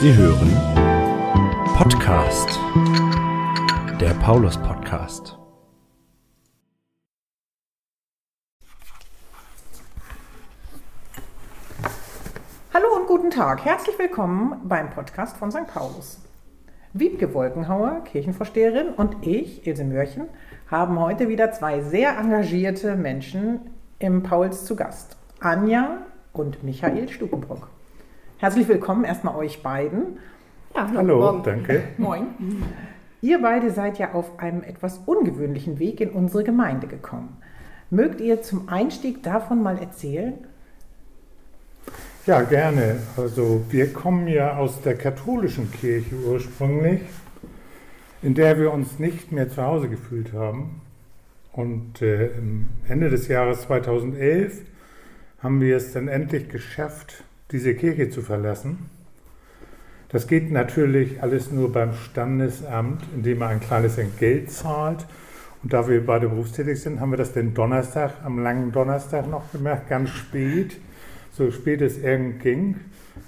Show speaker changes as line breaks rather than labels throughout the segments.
Sie hören Podcast, der Paulus Podcast.
Hallo und guten Tag. Herzlich willkommen beim Podcast von St. Paulus. Wiebke Wolkenhauer, Kirchenvorsteherin, und ich, Ilse Mörchen, haben heute wieder zwei sehr engagierte Menschen im Pauls zu Gast. Anja und Michael Stukenbrock. Herzlich willkommen erstmal euch beiden.
Ja,
Hallo,
morgen.
danke.
Moin. Ihr beide seid ja auf einem etwas ungewöhnlichen Weg in unsere Gemeinde gekommen. Mögt ihr zum Einstieg davon mal erzählen?
Ja, gerne. Also wir kommen ja aus der katholischen Kirche ursprünglich, in der wir uns nicht mehr zu Hause gefühlt haben. Und äh, Ende des Jahres 2011 haben wir es dann endlich geschafft, diese Kirche zu verlassen. Das geht natürlich alles nur beim Standesamt, indem man ein kleines Entgelt zahlt. Und da wir beide berufstätig sind, haben wir das den Donnerstag, am langen Donnerstag noch gemacht, ganz spät, so spät es irgend ging,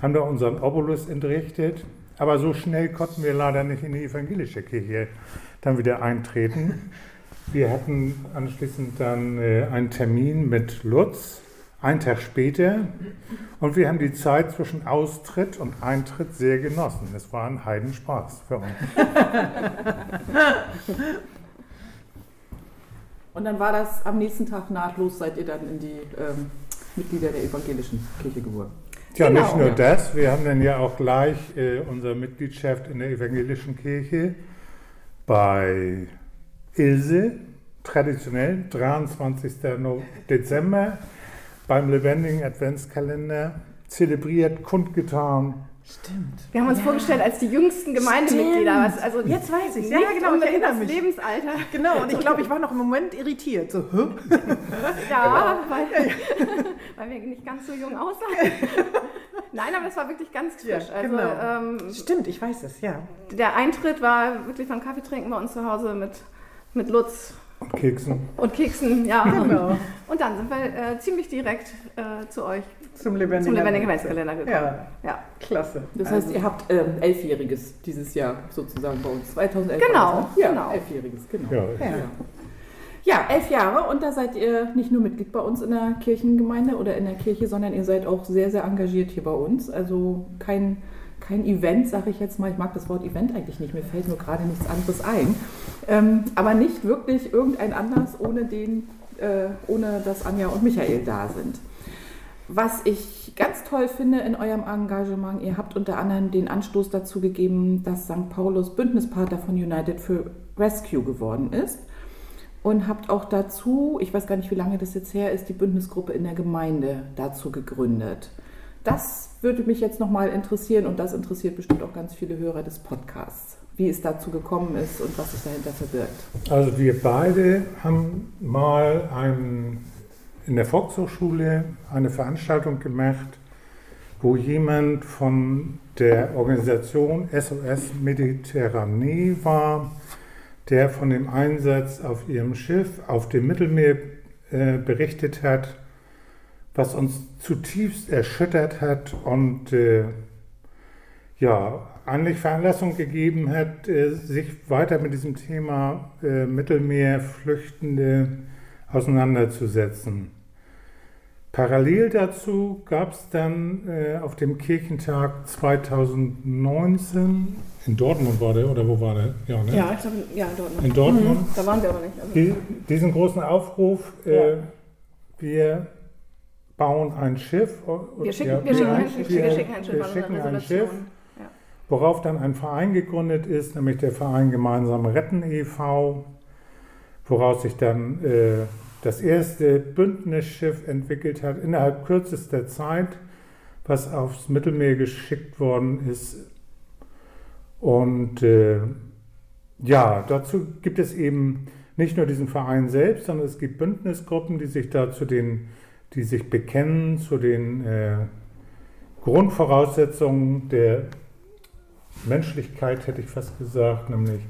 haben da unseren Obolus entrichtet. Aber so schnell konnten wir leider nicht in die evangelische Kirche dann wieder eintreten. Wir hatten anschließend dann äh, einen Termin mit Lutz, einen Tag später. Und wir haben die Zeit zwischen Austritt und Eintritt sehr genossen. Es war ein Heidenspaß für uns.
Und dann war das am nächsten Tag nahtlos, seid ihr dann in die ähm, Mitglieder der evangelischen Kirche geworden.
Tja,
Genau,
nicht nur das, wir haben dann ja auch gleich äh, unsere Mitgliedschaft in der evangelischen Kirche bei Ilse, traditionell 23. No- Dezember, beim lebendigen Adventskalender zelebriert, kundgetan.
Stimmt.
Wir haben uns vorgestellt als die jüngsten Gemeindemitglieder. Was, also
Jetzt weiß ich's. Ja,
nicht
ja, genau, ich erinnere
das
mich.
Lebensalter.
Genau, und ich glaube, ich war noch im Moment irritiert. So, hä?
Ja, weil, weil wir nicht ganz so jung aussahen. Nein, aber es war wirklich ganz
Ja,
frisch. also
genau.
ähm,
Stimmt, ich weiß es, ja.
der Eintritt war wirklich beim Kaffee trinken bei uns zu Hause mit, mit Lutz
Keksen.
und Keksen. Ja.
Genau.
Und dann sind wir äh, ziemlich direkt äh, zu euch
Zum lebendigen,
zum lebendigen Adventskalender gekommen.
Ja,
Ja.
klasse.
Das heißt, ihr habt ähm, Elfjähriges dieses Jahr sozusagen bei uns. 2011
Genau,
ne? Ja,
genau.
Elfjähriges, genau.
Ja,
Ja.
Ja, elf Jahre und da seid ihr nicht nur Mitglied bei uns in der Kirchengemeinde oder in der Kirche, sondern ihr seid auch sehr, sehr engagiert hier bei uns. Also kein, kein Event, sage ich jetzt mal. Ich mag das Wort Event eigentlich nicht, mir fällt nur gerade nichts anderes ein. Ähm, aber nicht wirklich irgendein Anlass, ohne, den, äh, ohne dass Anja und Michael da sind. Was ich ganz toll finde in eurem Engagement, ihr habt unter anderem den Anstoß dazu gegeben, dass St. Paulus Bündnispartner von United for Rescue geworden ist und habt auch dazu, ich weiß gar nicht, wie lange das jetzt her ist, die Bündnisgruppe in der Gemeinde dazu gegründet. Das würde mich jetzt nochmal interessieren und das interessiert bestimmt auch ganz viele Hörer des Podcasts, wie es dazu gekommen ist und was sich dahinter verbirgt.
Also wir beide haben mal ein, in der Volkshochschule eine Veranstaltung gemacht, wo jemand von der Organisation SOS Mediterranee war, der von dem Einsatz auf ihrem Schiff auf dem Mittelmeer äh, berichtet hat, was uns zutiefst erschüttert hat und äh, ja, eigentlich Veranlassung gegeben hat, äh, sich weiter mit diesem Thema äh, Mittelmeerflüchtende auseinanderzusetzen. Parallel dazu gab es dann äh, auf dem Kirchentag 2019, in Dortmund war der, oder wo war der? Ja, ne?
Ja, ich glaube, ja, dort noch.
In Dortmund.
Da waren wir aber nicht. Also,
Die, diesen großen Aufruf, äh, wir bauen ein Schiff.
wir schicken, wir, schicken ein Schiff, wir schicken ein Schiff
wir schicken ein. Schiff, worauf dann ein Verein gegründet ist, nämlich der Verein Gemeinsam Retten e.V., woraus sich dann äh, das erste Bündnisschiff entwickelt hat, innerhalb kürzester Zeit, was aufs Mittelmeer geschickt worden ist. Und äh, ja, dazu gibt es eben nicht nur diesen Verein selbst, sondern es gibt Bündnisgruppen, die sich da zu den, die sich bekennen zu den äh, Grundvoraussetzungen der Menschlichkeit, hätte ich fast gesagt, nämlich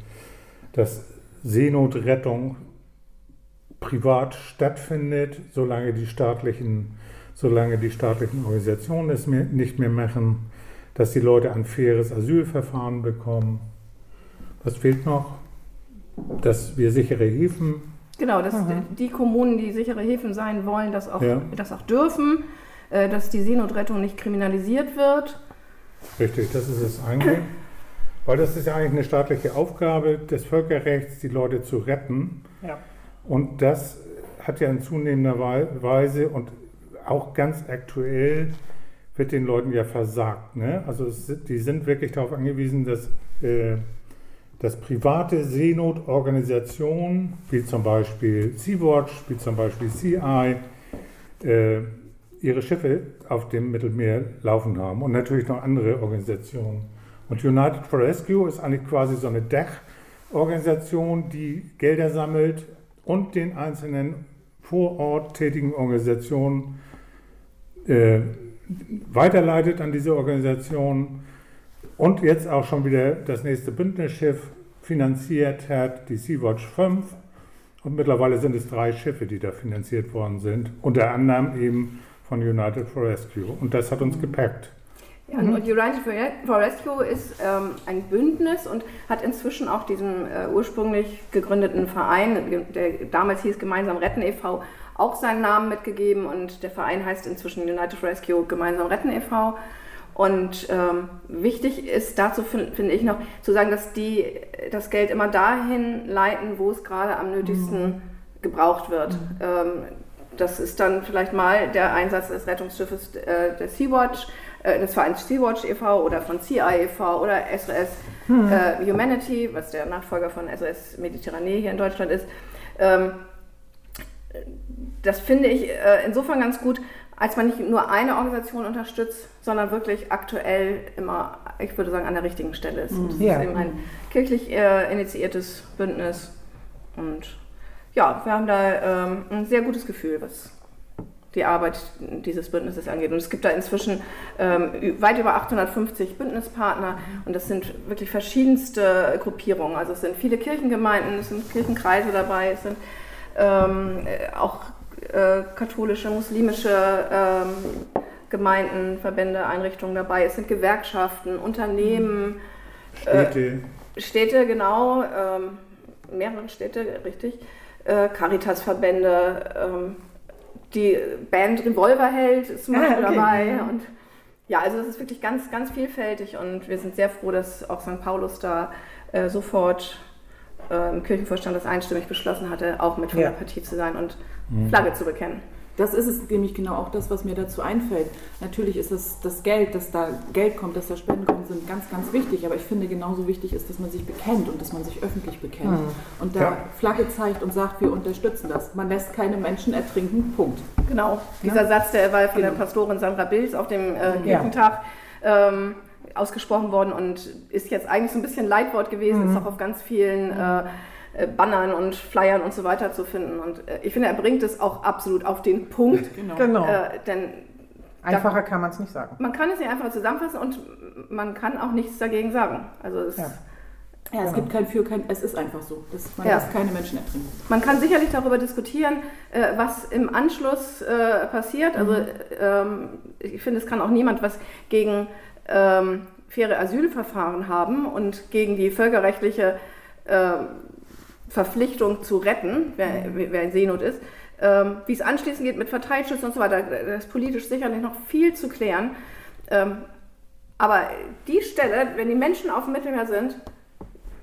dass Seenotrettung privat stattfindet, solange die staatlichen, solange die staatlichen Organisationen es nicht mehr machen, dass die Leute ein faires Asylverfahren bekommen. Was fehlt noch? Dass wir sichere Häfen.
Genau, dass die Kommunen, die sichere Häfen sein wollen, das auch,
Ja.
das auch dürfen, äh, dass die Seenotrettung nicht kriminalisiert wird.
Richtig, das ist es eigentlich. Weil das ist ja eigentlich eine staatliche Aufgabe des Völkerrechts, die Leute zu retten.
Ja.
Und das hat ja in zunehmender Wei- Weise und auch ganz aktuell wird den Leuten ja versagt. Ne? Also es, die sind wirklich darauf angewiesen, dass, äh, dass private Seenotorganisationen, wie zum Beispiel Sea-Watch, wie zum Beispiel CI, äh, ihre Schiffe auf dem Mittelmeer laufen haben und natürlich noch andere Organisationen. Und United for Rescue ist eigentlich quasi so eine Dachorganisation, die Gelder sammelt und den einzelnen vor Ort tätigen Organisationen äh, weiterleitet an diese Organisation und jetzt auch schon wieder das nächste Bündnisschiff finanziert hat, die Sea-Watch 5. Und mittlerweile sind es drei Schiffe, die da finanziert worden sind, unter anderem eben von United for Rescue. Und das hat uns gepackt.
Ja, Und United for for Rescue ist ähm, ein Bündnis und hat inzwischen auch diesen äh, ursprünglich gegründeten Verein, der damals hieß Gemeinsam Retten e.V., auch seinen Namen mitgegeben und der Verein heißt inzwischen United for Rescue Gemeinsam Retten e.V. Und ähm, wichtig ist dazu, fin- finde ich noch, zu sagen, dass die das Geld immer dahin leiten, wo es gerade am nötigsten gebraucht wird. Ähm, das ist dann vielleicht mal der Einsatz des Rettungsschiffes äh, der Sea-Watch, äh, des Vereins Sea-Watch e.V. oder von CI e.V. oder SOS äh, Humanity, was der Nachfolger von SOS Mediterranee hier in Deutschland ist. Ähm, das finde ich äh, insofern ganz gut, als man nicht nur eine Organisation unterstützt, sondern wirklich aktuell immer, ich würde sagen, an der richtigen Stelle ist. Und Das
Ja.
ist eben ein kirchlich äh, initiiertes Bündnis. Und ja, wir haben da ähm, ein sehr gutes Gefühl, was die Arbeit dieses Bündnisses angeht. Und es gibt da inzwischen ähm, weit über 850 Bündnispartner und das sind wirklich verschiedenste Gruppierungen. Also es sind viele Kirchengemeinden, es sind Kirchenkreise dabei, es sind ähm, äh, auch äh, katholische, muslimische ähm, Gemeinden, Verbände, Einrichtungen dabei. Es sind Gewerkschaften, Unternehmen,
Städte,
Städte, genau, ähm, mehrere Städte, richtig, äh, Caritas-Verbände, ähm, die Band Revolverheld ist zum
Ah,
Beispiel
okay.
dabei und ja, also das ist wirklich ganz, ganz vielfältig und wir sind sehr froh, dass auch St. Paulus da äh, sofort äh, im Kirchenvorstand das einstimmig beschlossen hatte, auch mit von
Ja.
der Partie zu sein und Flagge zu bekennen.
Das ist es nämlich genau auch das, was mir dazu einfällt. Natürlich ist es das Geld, dass da Geld kommt, dass da Spenden kommen, sind ganz, ganz wichtig. Aber ich finde, genauso wichtig ist, dass man sich bekennt und dass man sich öffentlich bekennt. Und da
Ja.
Flagge zeigt und sagt, wir unterstützen das. Man lässt keine Menschen ertrinken, Punkt.
Genau, dieser Satz, der war von der
Genau.
Pastorin Sandra Bilz auf dem äh, Kirchentag ähm, ausgesprochen worden und ist jetzt eigentlich so ein bisschen Leitwort gewesen, ist auch auf ganz vielen äh, äh, Bannern und Flyern und so weiter zu finden. Und äh, ich finde, er bringt es auch absolut auf den Punkt,
Genau.
Genau.
äh, denn
Einfacher kann man es nicht sagen.
man kann es nicht einfach zusammenfassen und man kann auch nichts dagegen sagen. Also es,
Ja.
Ja, es gibt kein Für, kein Es ist einfach so. Das, man
Ja.
lässt keine Menschen ertrinken.
Man kann sicherlich darüber diskutieren, äh, was im Anschluss äh, passiert. Also ähm, ich finde, es kann auch niemand was gegen ähm, faire Asylverfahren haben und gegen die völkerrechtliche ähm, Verpflichtung zu retten, wer, wer in Seenot ist. Ähm, wie es anschließend geht mit Verteilschutz und so weiter, da ist politisch sicherlich noch viel zu klären. Ähm, aber die Stelle, wenn die Menschen auf dem Mittelmeer sind,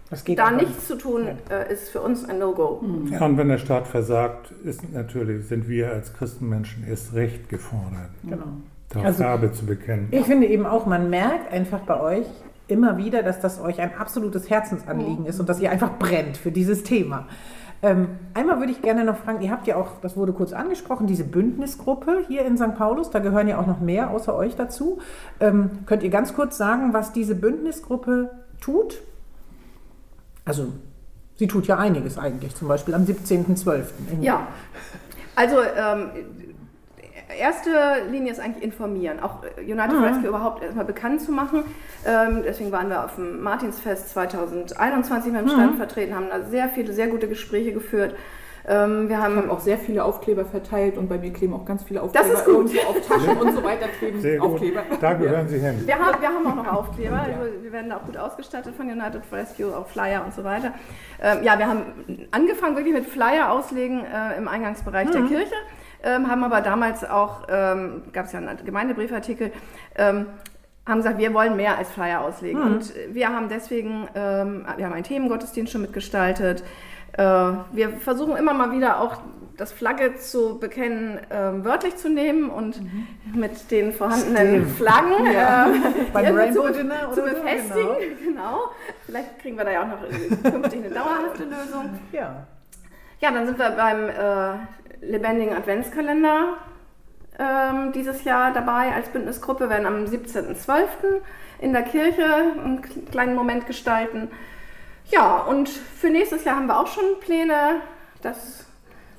Das geht
da nichts zu tun, äh, ist für uns ein No-Go.
Ja, und wenn der Staat versagt, ist natürlich, sind wir als Christenmenschen erst recht gefordert,
Genau.
Darauf
Also-
Farbe zu bekennen.
Ich finde eben auch, man merkt einfach bei euch immer wieder, dass das euch ein absolutes Herzensanliegen ist und dass ihr einfach brennt für dieses Thema. Ähm, einmal würde ich gerne noch fragen, ihr habt ja auch, das wurde kurz angesprochen, diese Bündnisgruppe hier in St. Paulus, da gehören ja auch noch mehr außer euch dazu. Ähm, könnt ihr ganz kurz sagen, was diese Bündnisgruppe tut? Also, sie tut ja einiges eigentlich, zum Beispiel am 17.12. in-
Ja, also ähm, erste Linie ist eigentlich informieren, auch United
Mhm.
Rescue überhaupt erstmal bekannt zu machen. Ähm, deswegen waren wir auf dem Martinsfest 2021 mit dem Stand
Mhm.
vertreten, haben da sehr viele, sehr gute Gespräche geführt. Ähm, wir
haben auch sehr viele Aufkleber verteilt und bei mir kleben auch ganz viele Aufkleber.
Das ist gut.
Auf Taschen und so weiter kleben
Sehr gut.
Aufkleber.
Da gehören Sie hin.
Wir haben, wir haben auch noch Aufkleber. Also wir werden da auch gut ausgestattet von United Rescue, auch Flyer und so weiter. Ähm, ja, wir haben angefangen wirklich mit Flyer auslegen äh, im Eingangsbereich der Kirche, ähm, haben aber damals auch, ähm, gab es ja einen Gemeindebriefartikel, ähm, haben gesagt, wir wollen mehr als Flyer auslegen. Und wir haben deswegen, ähm, wir haben einen Themengottesdienst schon mitgestaltet. Äh, wir versuchen immer mal wieder auch das Flagge zu bekennen, ähm, wörtlich zu nehmen und mit den vorhandenen
Stimmt.
Flaggen
Ja.
äh,
Beim Rainbow
zu,
Dinner
zu befestigen. Genau. Vielleicht kriegen wir da ja auch noch äh, künftig eine dauerhafte Lösung.
Ja.
Ja, dann sind wir beim äh, lebendigen Adventskalender ähm, dieses Jahr dabei als Bündnisgruppe. Wir werden am 17.12. in der Kirche einen kleinen Moment gestalten. Ja, und für nächstes Jahr haben wir auch schon Pläne. Das,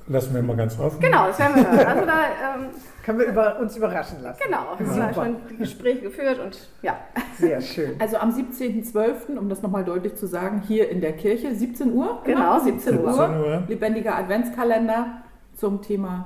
Lassen wir mal ganz offen.
genau, das werden wir hören. Also da, ähm,
Können wir über, uns überraschen lassen.
genau, haben wir
Super.
schon die Gespräche geführt und ja.
Sehr schön.
Also am 17.12., um das nochmal deutlich zu sagen, hier in der Kirche, 17 Uhr.
Genau, 17
Uhr.
17 Uhr.
Lebendiger Adventskalender zum Thema,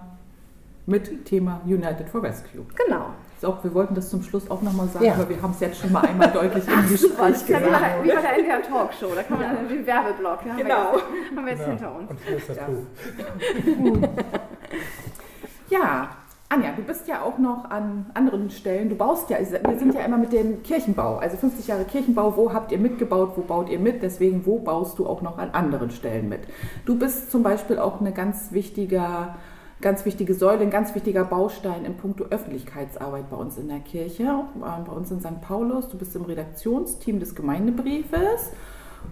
mit Thema United for Rescue.
Genau.
So, wir wollten das zum Schluss auch nochmal sagen,
Ja.
aber wir haben es jetzt schon mal einmal deutlich im Gespräch
ja
gesagt.
bei, wie bei der NDR Talkshow. Da kann man dann den Werbeblock. Ja, haben wir
Genau.
jetzt, haben wir jetzt hinter uns.
Und hier ist das
Ja.
Buch.
Ja, Anja, du bist ja auch noch an anderen Stellen. Du baust ja, wir sind ja immer mit dem Kirchenbau, also 50 Jahre Kirchenbau. Wo habt ihr mitgebaut? Wo baut ihr mit? Deswegen, wo baust du auch noch an anderen Stellen mit? Du bist zum Beispiel auch eine ganz wichtiger, ganz wichtige Säule, ein ganz wichtiger Baustein in puncto Öffentlichkeitsarbeit bei uns in der Kirche, äh, bei uns in St. Paulus. Du bist im Redaktionsteam des Gemeindebriefes.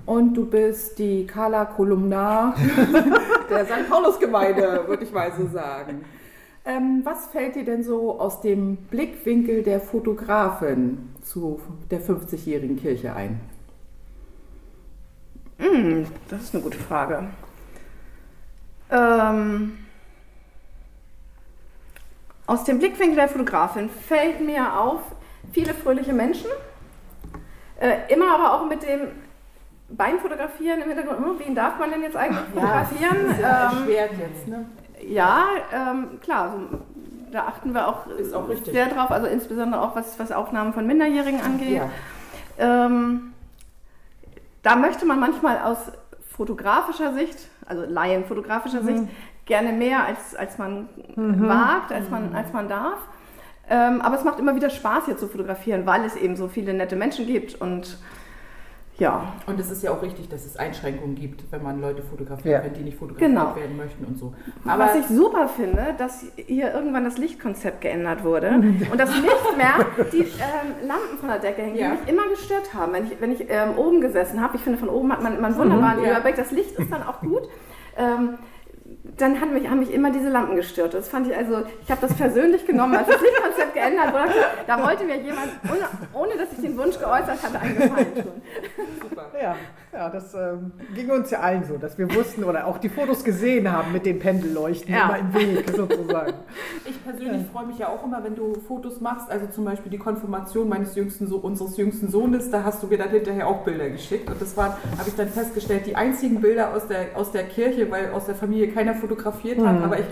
Und du bist die Carla Kolumnar der St. Paulus-Gemeinde, würde ich mal so sagen. Ähm, was fällt dir denn so aus dem Blickwinkel der Fotografin zu der 50-jährigen Kirche ein?
Hm, das ist eine gute Frage. Ähm, aus dem Blickwinkel der Fotografin fällt mir auf, viele fröhliche Menschen, äh, immer aber auch mit dem Bein fotografieren im Hintergrund. Hm, wen darf man denn jetzt eigentlich fotografieren? Ähm,
erschwert jetzt, ne?
Ja, ähm, klar, so, da achten wir auch,
Ist auch richtig.
sehr drauf, also insbesondere auch was, was Aufnahmen von Minderjährigen angeht.
Ja.
Ähm, da möchte man manchmal aus fotografischer Sicht, also laienfotografischer Sicht, gerne mehr, als, als man wagt, als man, als man darf. Ähm, aber es macht immer wieder Spaß, hier zu fotografieren, weil es eben so viele nette Menschen gibt und ja,
Und es ist ja auch richtig, dass es Einschränkungen gibt, wenn man Leute fotografiert,
Ja.
die nicht fotografiert
Genau.
werden möchten und so.
Aber was ich super finde, dass hier irgendwann das Lichtkonzept geändert wurde und das nicht mehr die ähm, Lampen von der Decke hängen, die
Ja.
mich immer gestört haben. Wenn ich, wenn ich ähm, oben gesessen habe, ich finde, von oben hat man immer einen wunderbaren
Ja.
Überblick, das Licht ist dann auch gut. Ähm, dann hat mich, haben mich immer diese Lampen gestört. Das fand ich also, ich habe das persönlich genommen, als das Lichtkonzept geändert wurde. Da wollte mir jemand, ohne, ohne dass ich den Wunsch geäußert hatte, einen Gefallen tun.
Super.
Ja, ja das ähm, ging uns ja allen so, dass wir wussten oder auch die Fotos gesehen haben mit den Pendelleuchten
Ja.
immer im Weg sozusagen.
Ich persönlich freue mich ja auch immer, wenn du Fotos machst. Also zum Beispiel die Konfirmation meines jüngsten so unseres jüngsten Sohnes, da hast du mir dann hinterher auch Bilder geschickt. Und das waren, habe ich dann festgestellt, die einzigen Bilder aus der, aus der Kirche, weil aus der Familie keiner fotografiert hat. Aber ich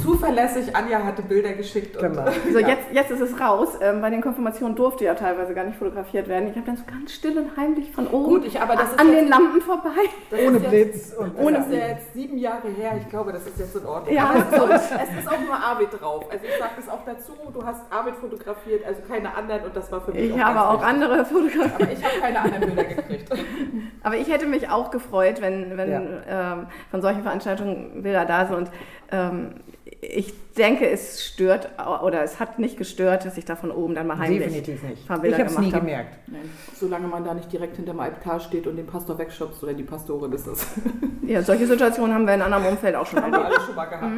zuverlässig, Anja hatte Bilder geschickt. Und,
Genau.
So, jetzt, jetzt ist es raus. Ähm, bei den Konfirmationen durfte ja teilweise gar nicht fotografiert werden. Ich habe dann so ganz still und heimlich von oben
Gut, ich, aber das ist
an
jetzt-
den Lampen vorbei.
Ohne
jetzt-
Blitz und
Ohne das ist ja jetzt sieben Jahre her. Ich glaube, das ist jetzt in Ordnung.
Ja,
Aber es ist, auch, es ist auch nur Arvid drauf. Also ich sage das auch dazu. Du hast Arvid fotografiert, also keine anderen. Und das war für mich
Ich
auch
habe
ganz
auch
wichtig.
andere fotografiert.
Aber ich habe keine anderen Bilder gekriegt.
Aber ich hätte mich auch gefreut, wenn, wenn
Ja.
ähm, von solchen Veranstaltungen Bilder da sind. Und ähm, ich denke, es stört oder es hat nicht gestört, dass ich da von oben dann mal heimlich
Definitiv nicht. Ich habe es nie
habe.
gemerkt.
Nein, solange man da nicht direkt hinterm Altar steht und den Pastor wegschubst oder die Pastorin ist das.
Ja, solche Situationen haben wir in anderem Umfeld auch schon
Haben wir
erlebt.
alle schon mal gehabt.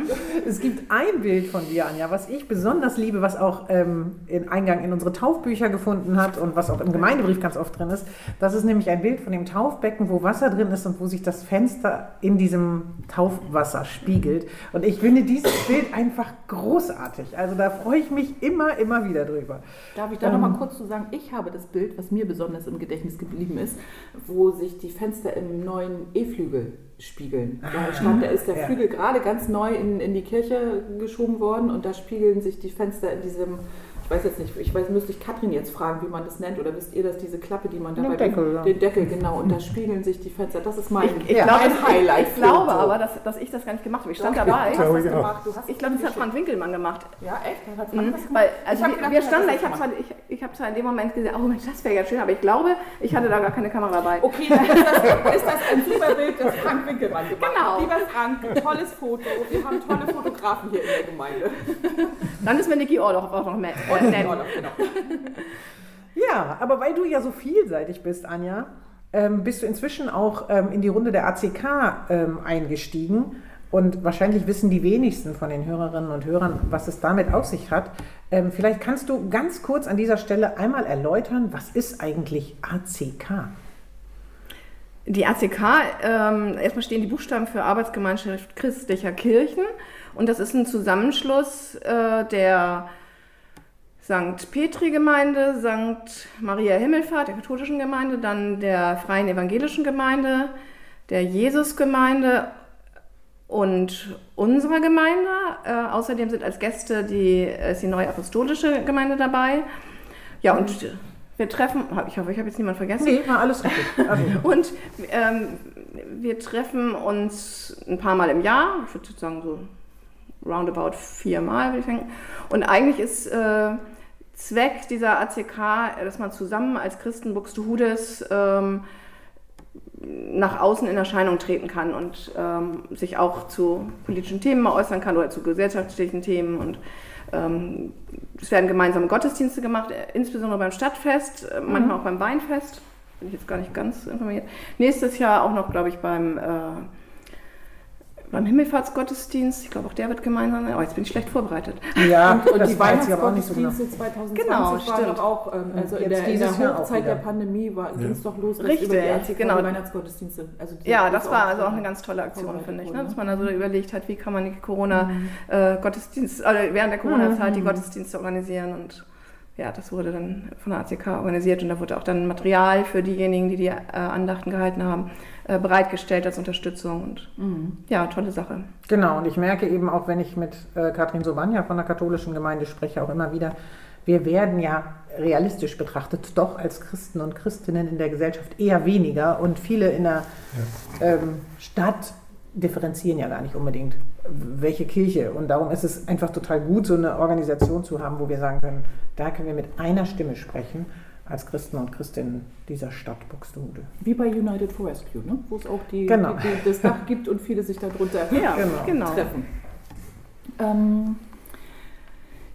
Es gibt ein Bild von dir, Anja, was ich besonders liebe, was auch ähm, in Eingang in unsere Taufbücher gefunden hat und was auch im Gemeindebrief ganz oft drin ist. Das ist nämlich ein Bild von dem Taufbecken, wo Wasser drin ist und wo sich das Fenster in diesem Taufwasser spiegelt. Und ich finde dieses Bild einfach einfach großartig. Also da freue ich mich immer, immer wieder drüber.
Darf ich da
Ähm.
noch mal kurz zu sagen, ich habe das Bild, was mir besonders im Gedächtnis geblieben ist, wo sich die Fenster im neuen E-Flügel spiegeln. Da stand, da ist der
Ah, ja.
Flügel gerade ganz neu in, in die Kirche geschoben worden und da spiegeln sich die Fenster in diesem, ich weiß jetzt nicht, ich weiß, müsste ich Katrin jetzt fragen, wie man das nennt, oder wisst ihr das, diese Klappe, die man da
Den Deckel, ja.
den Deckel, genau, und da spiegeln sich die Fenster. Das ist mein,
Ich,
Ja.
glaube,
mein
das-
Highlight.
ich glaube aber, dass, dass ich das gar nicht gemacht habe. Ich stand
Doch,
dabei.
Du hast
Glaube
das
ich auch.
gemacht. Du hast
Ich glaube, das hat Frank Winkelmann gemacht.
Ja, echt? Hat Frank
Mhm.
das gemacht?
Weil, also
Ich
wir,
gedacht,
wir standen, da, ich
das
habe zwar, ich, ich hab zwar in dem Moment gesehen, oh Mensch, das wäre ja schön, aber ich glaube, ich hatte da gar keine Kamera dabei.
Okay, dann ist das, ist das ein super Bild, das Frank Winkelmann gemacht
Genau.
hat. Lieber Frank, tolles Foto. Wir haben tolle Fotografen hier in der Gemeinde.
Dann ist mir Niki Orloff auch noch mehr. Äh, nennen.
Genau.
Ja, aber weil du ja so vielseitig bist, Anja, ähm, bist du inzwischen auch ähm, in die Runde der ACK ähm, eingestiegen. Und wahrscheinlich wissen die wenigsten von den Hörerinnen und Hörern, was es damit auf sich hat. Ähm, vielleicht kannst du ganz kurz an dieser Stelle einmal erläutern, was ist eigentlich ACK?
Die ACK, ähm, erstmal stehen die Buchstaben für Arbeitsgemeinschaft christlicher Kirchen und das ist ein Zusammenschluss äh, der St. Petri-Gemeinde, St. Maria Himmelfahrt, der katholischen Gemeinde, dann der Freien Evangelischen Gemeinde, der Jesus-Gemeinde und unserer Gemeinde. Äh, außerdem sind als Gäste die, ist die neue apostolische Gemeinde dabei. Ja, und wir treffen, ich hoffe, ich habe jetzt niemanden vergessen.
Nee, war alles richtig. Also,
Und ähm, wir treffen uns ein paar Mal im Jahr, ich würde sagen so roundabout viermal, würde ich sagen. Und eigentlich ist äh, Zweck dieser ACK, dass man zusammen als Christen Buxtehudes ähm, nach außen in Erscheinung treten kann und ähm, sich auch zu politischen Themen mal äußern kann oder zu gesellschaftlichen Themen. Und ähm, es werden gemeinsame Gottesdienste gemacht, äh, insbesondere beim Stadtfest, äh, manchmal auch beim Weinfest. Bin ich jetzt gar nicht ganz informiert. Nächstes Jahr auch noch, glaube ich, beim, äh, beim Himmelfahrtsgottesdienst. Ich glaube, auch der wird gemeinsam. Oh, jetzt bin ich schlecht vorbereitet.
ja,
Und, und
das
die
nicht so genau.
Weihnachtsgottesdienste 2020
Genau,
waren
stimmt.
doch auch, ähm, also in der, in der Hochzeit der. Pandemie ging es doch los, dass
Richtig,
über die
genau.
die Weihnachtsgottesdienste. Also die-
Ja, das war also auch eine ganz tolle Aktion, finde ich.
worden,
Ne? Dass
ne?
man also überlegt hat, wie kann man die Corona-Gottesdienst, äh, während der Corona-Zeit die Gottesdienste organisieren und ja, das wurde dann von der ACK organisiert und da wurde auch dann Material für diejenigen, die die äh, Andachten gehalten haben, äh, bereitgestellt als Unterstützung und ja, tolle Sache.
Genau, und ich merke eben auch, wenn ich mit äh, Katrin Sobania von der katholischen Gemeinde spreche, auch immer wieder, wir werden ja realistisch betrachtet doch als Christen und Christinnen in der Gesellschaft eher weniger und viele in der ähm, Stadt differenzieren ja gar nicht unbedingt, welche Kirche. Und darum ist es einfach total gut, so eine Organisation zu haben, wo wir sagen können, da können wir mit einer Stimme sprechen als Christen und Christinnen dieser Stadt Buxtehude.
Wie bei United for Rescue, ne? wo es auch die,
Genau.
die, die, das Dach gibt und viele sich darunter
Ja,
Genau.
genau.
treffen. Ähm,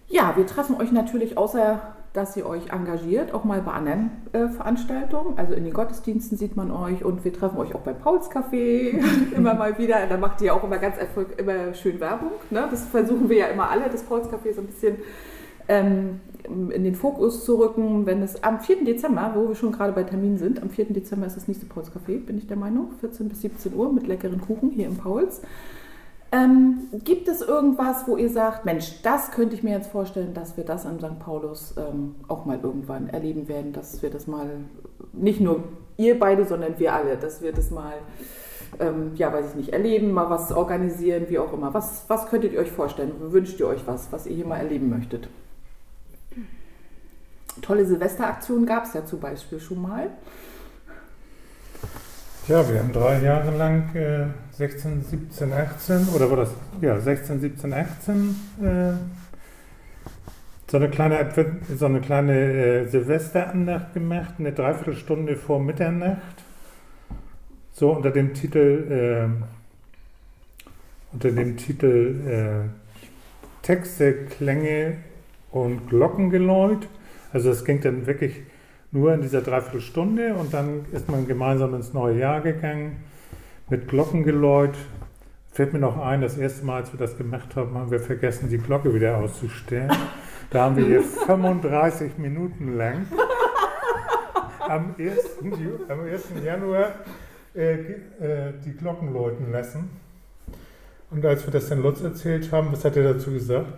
ja, wir treffen euch natürlich, außer dass ihr euch engagiert, auch mal bei anderen äh, Veranstaltungen. Also in den Gottesdiensten sieht man euch und wir treffen euch auch beim Pauls Café immer mal wieder. Da macht ihr ja auch immer ganz erfolg immer schön Werbung. Ne? Das versuchen wir ja immer alle, das Pauls Café so ein bisschen ähm, in den Fokus zu rücken, wenn es am 4. Dezember, wo wir schon gerade bei Terminen sind, am 4. Dezember ist das nächste Pauls Café, bin ich der Meinung, 14 bis 17 Uhr mit leckeren Kuchen hier im Pauls. Ähm, gibt es irgendwas, wo ihr sagt, Mensch, das könnte ich mir jetzt vorstellen, dass wir das am St. Paulus ähm, auch mal irgendwann erleben werden, dass wir das mal, nicht nur ihr beide, sondern wir alle, dass wir das mal, ähm, ja, weiß ich nicht, erleben, mal was organisieren, wie auch immer. Was, was könntet ihr euch vorstellen? Wünscht ihr euch was, was ihr hier mal erleben möchtet? Tolle Silvesteraktionen gab es ja zum Beispiel schon mal.
Ja, wir haben drei Jahre lang äh, 16, 17, 18 oder war das? Ja, 16, 17, 18 äh, so eine kleine, so eine kleine äh, Silvesterandacht gemacht, eine Dreiviertelstunde vor Mitternacht. So unter dem Titel, äh, unter dem Titel äh, Texte, Klänge und Glockengeläut. Also es ging dann wirklich nur in dieser Dreiviertelstunde und dann ist man gemeinsam ins neue Jahr gegangen mit Glockengeläut. Fällt mir noch ein, das erste Mal, als wir das gemacht haben, haben wir vergessen, die Glocke wieder auszustellen. Da haben wir hier 35 Minuten lang am 1. Ju- am 1. Januar äh, äh, die Glocken läuten lassen. Und als wir das den Lutz erzählt haben, was hat er dazu gesagt?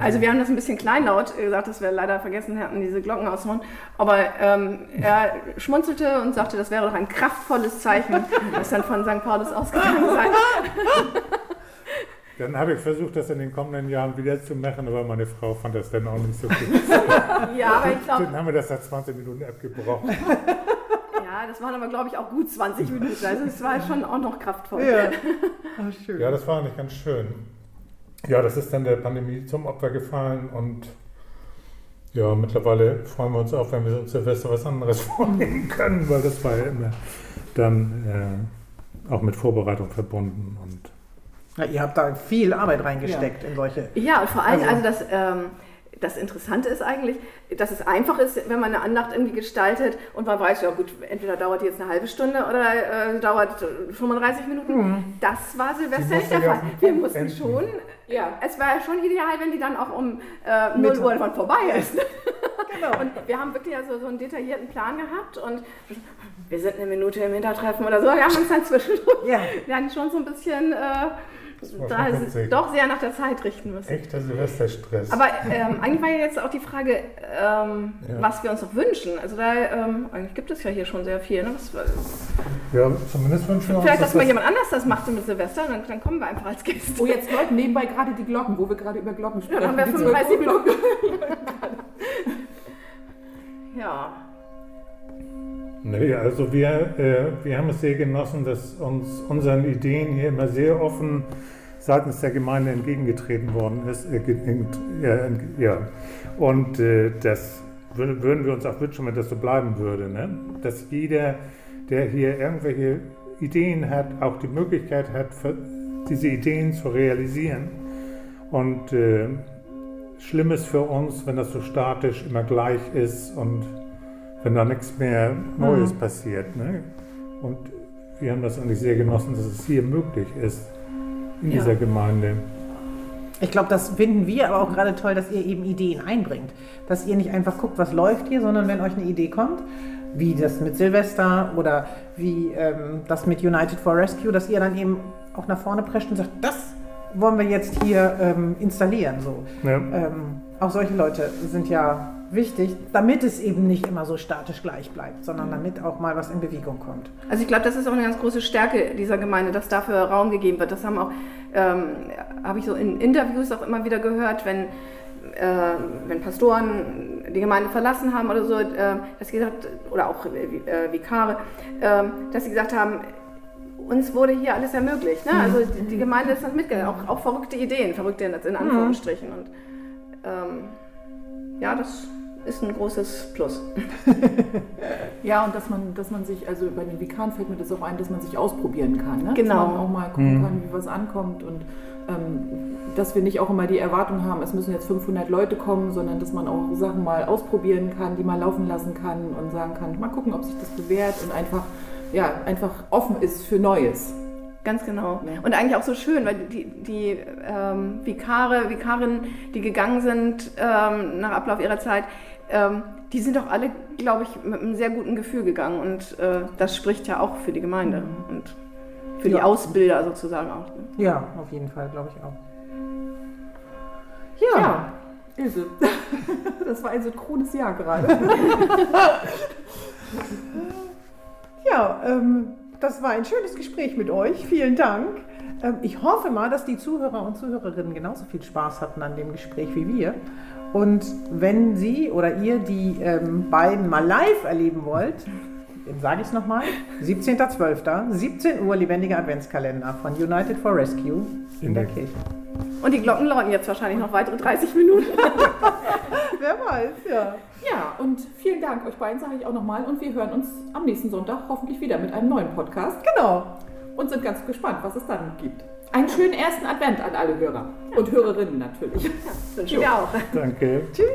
Also wir haben das ein bisschen kleinlaut gesagt, dass wir leider vergessen hatten, diese Glocken auszumachen. Aber ähm, er schmunzelte und sagte, das wäre doch ein kraftvolles Zeichen, das dann von St. Paulus ausgegangen sei.
Dann habe ich versucht, das in den kommenden Jahren wieder zu machen, aber meine Frau fand das dann auch nicht so gut.
Ja, aber ich glaube,
Dann haben wir das nach 20 Minuten abgebrochen.
ja, das waren aber, glaube ich, auch gut 20 Minuten. Also es war schon auch noch kraftvoll.
Ja. Ah, schön.
Ja, das war eigentlich ganz schön. Ja, das ist dann der Pandemie zum Opfer gefallen und ja, mittlerweile freuen wir uns auch, wenn wir uns Silvester was anderes vornehmen können, weil das war ja immer dann äh, auch mit Vorbereitung verbunden und
Ja, ihr habt da viel Arbeit reingesteckt in solche.
Ja, und vor allem,
Also-
also, das, ähm, das Interessante ist eigentlich, dass es einfach ist, wenn man eine Andacht irgendwie gestaltet und man weiß, ja gut, entweder dauert die jetzt eine halbe Stunde oder äh, dauert äh, 35 Minuten. Das war Silvester nicht der Fall. Wir mussten
enden.
schon, ja, es war ja schon ideal, wenn die dann auch um äh, 0
Mittag.
Uhr dann vorbei ist.
Genau.
Und wir haben wirklich also so einen detaillierten Plan gehabt und wir sind eine Minute im Hintertreffen oder so. Wir haben uns dann zwischendurch
Ja.
dann schon so ein bisschen äh, da
witzig.
doch sehr nach der Zeit richten müssen.
echter Silvesterstress.
Aber ähm, eigentlich war ja jetzt auch die Frage, ähm,
Ja.
was wir uns noch wünschen. Also da, ähm, eigentlich gibt es ja hier schon sehr viel. Ne? Was,
ja, zumindest wünschen wir uns,
vielleicht,
dass
dass mal
das-
jemand anders das macht mit Silvester, dann, dann kommen wir einfach als Gäste.
Wo jetzt läuten nebenbei gerade die Glocken, wo wir gerade über Glocken
Ja,
sprechen.
dann haben wir
Die
35
Glocken.
Minuten. ja.
Nee, also wir, äh, wir haben es sehr genossen, dass uns unseren Ideen hier immer sehr offen seitens der Gemeinde entgegengetreten worden ist. Äh, ent- ja. Und äh, das wür- würden wir uns auch wünschen, wenn das so bleiben würde. Ne? Dass jeder, der hier irgendwelche Ideen hat, auch die Möglichkeit hat, diese Ideen zu realisieren. Und äh, schlimm ist für uns, wenn das so statisch immer gleich ist und wenn da nichts mehr Neues passiert. Ne? Und wir haben das eigentlich sehr genossen, dass es hier möglich ist, in
Ja.
dieser Gemeinde.
Ich glaube, das finden wir aber auch gerade toll, dass ihr eben Ideen einbringt. Dass ihr nicht einfach guckt, was läuft hier, sondern wenn euch eine Idee kommt, wie das mit Silvester oder wie ähm, das mit United for Rescue, dass ihr dann eben auch nach vorne prescht und sagt, das wollen wir jetzt hier ähm, installieren. So.
Ja.
Ähm, auch solche Leute sind ja wichtig, damit es eben nicht immer so statisch gleich bleibt, sondern damit auch mal was in Bewegung kommt.
Also ich glaube, das ist auch eine ganz große Stärke dieser Gemeinde, dass dafür Raum gegeben wird. Das haben auch, ähm, habe ich so in Interviews auch immer wieder gehört, wenn, äh, wenn Pastoren die Gemeinde verlassen haben oder so, äh, dass sie gesagt, oder auch äh, Vikare, äh, dass sie gesagt haben, uns wurde hier alles ermöglicht. Ne? Also die, die Gemeinde ist das mitgegangen, auch, auch verrückte Ideen, verrückte in, in Anführungsstrichen. Und ähm, ja, das ist ein großes Plus.
Ja, und dass man, dass man sich, also bei den Vikaren fällt mir das auch ein, dass man sich ausprobieren kann. Ne?
Genau.
Dass man auch mal gucken kann, wie was ankommt und ähm, dass wir nicht auch immer die Erwartung haben, es müssen jetzt 500 Leute kommen, sondern dass man auch Sachen mal ausprobieren kann, die mal laufen lassen kann und sagen kann, mal gucken, ob sich das bewährt und einfach, ja, einfach offen ist für Neues.
Ganz genau.
Ja.
Und eigentlich auch so schön, weil die, die ähm, Vikare, Vikarinnen, die gegangen sind ähm, nach Ablauf ihrer Zeit, ähm, die sind auch alle, glaube ich, mit einem sehr guten Gefühl gegangen. Und äh, das spricht ja auch für die Gemeinde und für die
Ja.
Ausbilder sozusagen auch. ne?
Ja, auf jeden Fall, glaube ich auch. Ja,
Ja, Ilse, das war ein synchrones Jahr gerade.
Ja, ähm, das war ein schönes Gespräch mit euch. Vielen Dank. Ähm, ich hoffe mal, dass die Zuhörer und Zuhörerinnen genauso viel Spaß hatten an dem Gespräch wie wir. Und wenn Sie oder ihr die ähm, beiden mal live erleben wollt, dann sage ich es nochmal, 17.12., 17 Uhr, lebendiger Adventskalender von United for Rescue in der Kirche.
Und die Glocken läuten jetzt wahrscheinlich noch weitere 30 Minuten.
Weiß, ja.
Ja, und vielen Dank euch beiden, sage ich auch nochmal. Und wir hören uns am nächsten Sonntag hoffentlich wieder mit einem neuen Podcast
Genau.
und sind ganz gespannt, was es dann gibt. Einen schönen ersten Advent an alle Hörer und Hörerinnen natürlich.
Wünschen wir auch.
Danke.
Tschüss.